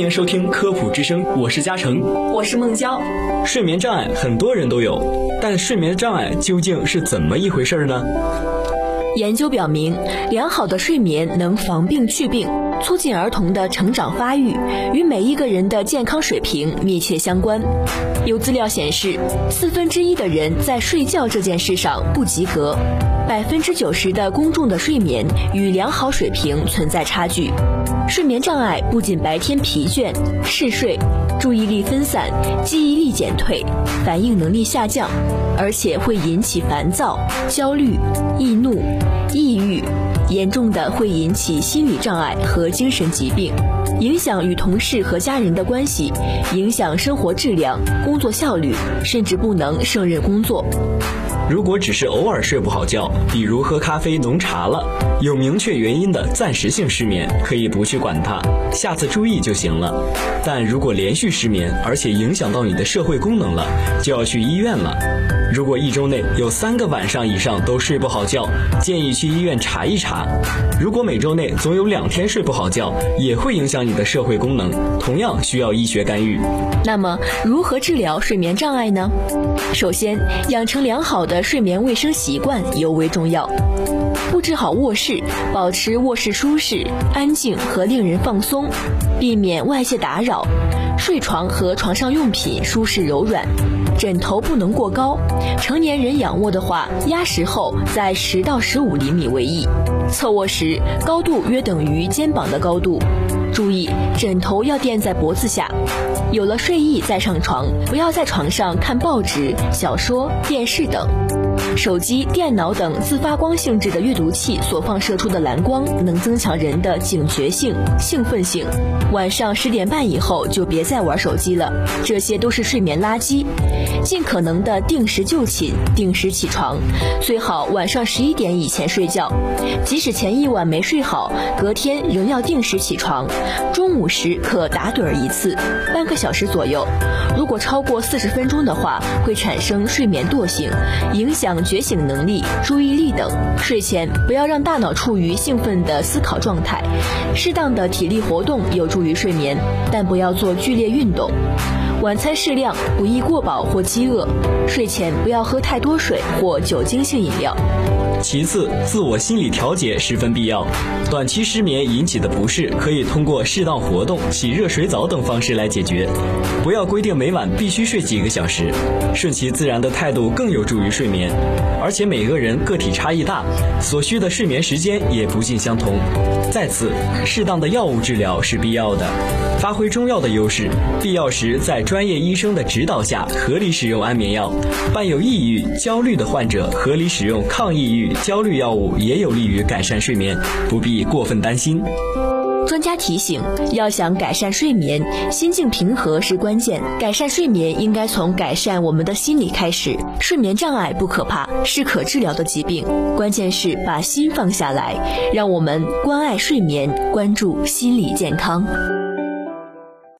欢迎收听科普之声，我是嘉诚，我是孟娇。睡眠障碍很多人都有，但睡眠障碍究竟是怎么一回事呢？研究表明，良好的睡眠能防病去病，促进儿童的成长发育，与每一个人的健康水平密切相关。有资料显示，四分之一的人在睡觉这件事上不及格，百分之九十的公众的睡眠与良好水平存在差距。睡眠障碍不仅白天疲倦、嗜睡、注意力分散、记忆力减退、反应能力下降，而且会引起烦躁、焦虑、易怒、抑郁，严重的会引起心理障碍和精神疾病，影响与同事和家人的关系，影响生活质量、工作效率，甚至不能胜任工作。如果只是偶尔睡不好觉，比如喝咖啡、浓茶了，有明确原因的暂时性失眠，可以不去管它，下次注意就行了。但如果连续失眠，而且影响到你的社会功能了，就要去医院了。如果一周内有三个晚上以上都睡不好觉，建议去医院查一查。如果每周内总有两天睡不好觉，也会影响你的社会功能，同样需要医学干预。那么，如何治疗睡眠障碍呢？首先，养成良好的睡眠卫生习惯尤为重要。布置好卧室，保持卧室舒适、安静和令人放松，避免外界打扰。睡床和床上用品舒适柔软，枕头不能过高。成年人仰卧的话，压实后在十到十五厘米为宜。侧卧时，高度约等于肩膀的高度。注意，枕头要垫在脖子下。有了睡意再上床，不要在床上看报纸、小说、电视等。手机、电脑等自发光性质的阅读器所放射出的蓝光，能增强人的警觉性、兴奋性。晚上十点半以后就别再玩手机了，这些都是睡眠垃圾。尽可能的定时就寝，定时起床，最好晚上十一点以前睡觉。即使前一晚没睡好，隔天仍要定时起床。中午时可打盹儿一次，半个小时左右。如果超过四十分钟的话，会产生睡眠惰性，影响觉醒能力、注意力等。睡前不要让大脑处于兴奋的思考状态。适当的体力活动有助于睡眠，但不要做剧烈运动。晚餐适量，不宜过饱或饥饿。睡前不要喝太多水或酒精性饮料。其次，自我心理调节十分必要。短期失眠引起的不适，可以通过适当活动、洗热水澡等方式来解决。不要规定每晚必须睡几个小时，顺其自然的态度更有助于睡眠。而且每个人个体差异大，所需的睡眠时间也不尽相同。在此，适当的药物治疗是必要的，发挥中药的优势，必要时在专业医生的指导下合理使用安眠药。伴有抑郁、焦虑的患者，合理使用抗抑郁。焦虑药物也有利于改善睡眠，不必过分担心。专家提醒，要想改善睡眠，心境平和是关键。改善睡眠应该从改善我们的心理开始。睡眠障碍不可怕，是可治疗的疾病，关键是把心放下来。让我们关爱睡眠，关注心理健康。